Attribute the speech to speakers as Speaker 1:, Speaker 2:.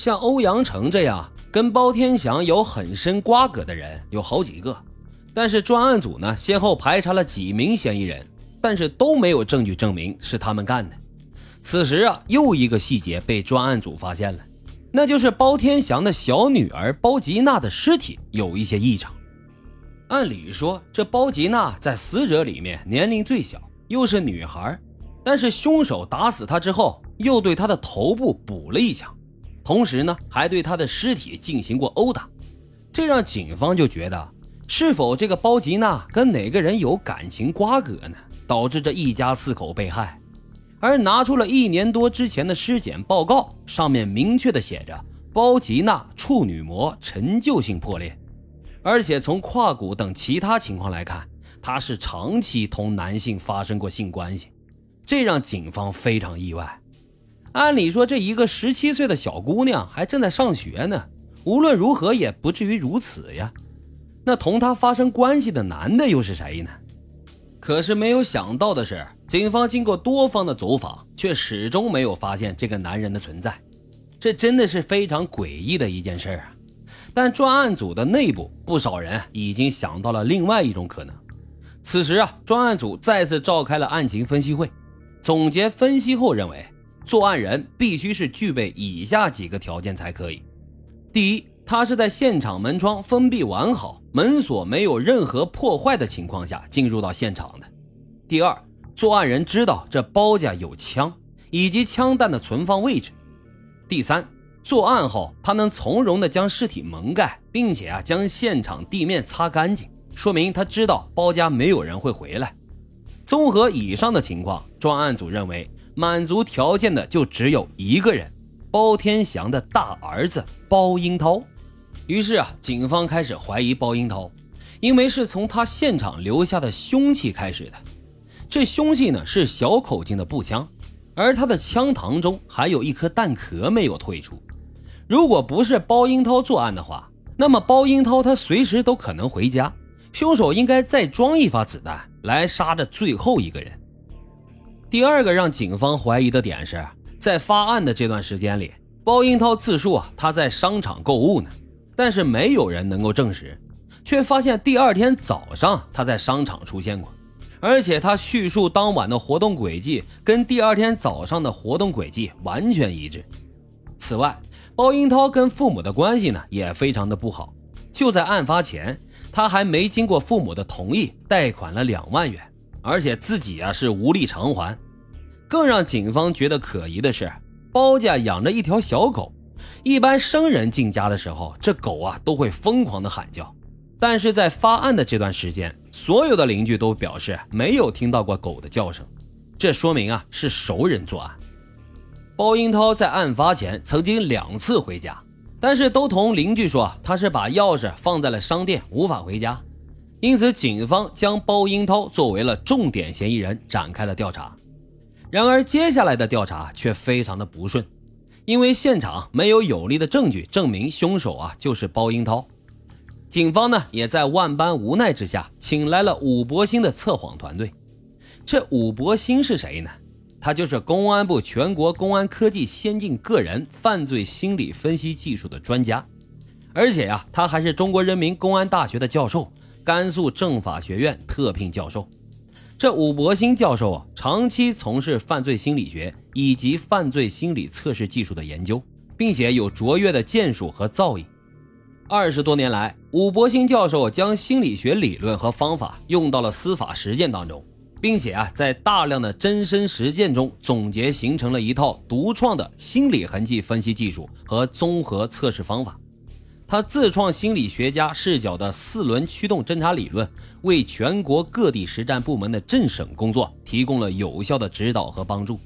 Speaker 1: 像欧阳成这样跟包天祥有很深瓜葛的人有好几个，但是专案组呢先后排查了几名嫌疑人，但是都没有证据证明是他们干的。此时啊，又一个细节被专案组发现了，那就是包天祥的小女儿包吉娜的尸体有一些异常。按理说，这包吉娜在死者里面年龄最小，又是女孩，但是凶手打死她之后，又对她的头部补了一枪，同时呢，还对她的尸体进行过殴打，这让警方就觉得，是否这个包吉娜跟哪个人有感情瓜葛呢？导致这一家四口被害。而拿出了一年多之前的尸检报告，上面明确的写着包吉娜处女膜陈旧性破裂，而且从胯骨等其他情况来看，她是长期同男性发生过性关系，这让警方非常意外。按理说，这一个十七岁的小姑娘还正在上学呢，无论如何也不至于如此呀。那同她发生关系的男的又是谁呢？可是没有想到的是。警方经过多方的走访，却始终没有发现这个男人的存在，这真的是非常诡异的一件事啊！但专案组的内部不少人已经想到了另外一种可能。此时啊，专案组再次召开了案情分析会，总结分析后认为，作案人必须是具备以下几个条件才可以：第一，他是在现场门窗封闭完好、门锁没有任何破坏的情况下进入到现场的；第二，作案人知道这包家有枪以及枪弹的存放位置。第三，作案后他能从容地将尸体蒙盖，并且啊将现场地面擦干净，说明他知道包家没有人会回来。综合以上的情况，专案组认为满足条件的就只有一个人——包天祥的大儿子包英涛。于是啊，警方开始怀疑包英涛，因为是从他现场留下的凶器开始的。这凶器呢是小口径的步枪，而他的枪膛中还有一颗弹壳没有退出。如果不是包英涛作案的话，那么包英涛他随时都可能回家，凶手应该再装一发子弹来杀这最后一个人。第二个让警方怀疑的点是在发案的这段时间里，包英涛自述啊他在商场购物呢，但是没有人能够证实，却发现第二天早上他在商场出现过。而且他叙述当晚的活动轨迹跟第二天早上的活动轨迹完全一致。此外，包英涛跟父母的关系呢也非常的不好。就在案发前，他还没经过父母的同意贷款了两万元，而且自己啊是无力偿还。更让警方觉得可疑的是，包家养着一条小狗，一般生人进家的时候，这狗啊都会疯狂的喊叫。但是在发案的这段时间，所有的邻居都表示没有听到过狗的叫声，这说明啊是熟人作案。包英涛在案发前曾经两次回家，但是都同邻居说他是把钥匙放在了商店，无法回家，因此警方将包英涛作为了重点嫌疑人展开了调查。然而接下来的调查却非常的不顺，因为现场没有有力的证据证明凶手啊就是包英涛。警方呢，也在万般无奈之下，请来了武博兴的测谎团队。这武博兴是谁呢？他就是公安部全国公安科技先进个人犯罪心理分析技术的专家，而且呀，他还是中国人民公安大学的教授，甘肃政法学院特聘教授。这武伯兴教授啊，长期从事犯罪心理学以及犯罪心理测试技术的研究，并且有卓越的建树和造诣。二十多年来，武伯兴教授将心理学理论和方法用到了司法实践当中，并且啊，在大量的真身实践中总结形成了一套独创的心理痕迹分析技术和综合测试方法。他自创心理学家视角的四轮驱动侦查理论，为全国各地实战部门的政审工作提供了有效的指导和帮助。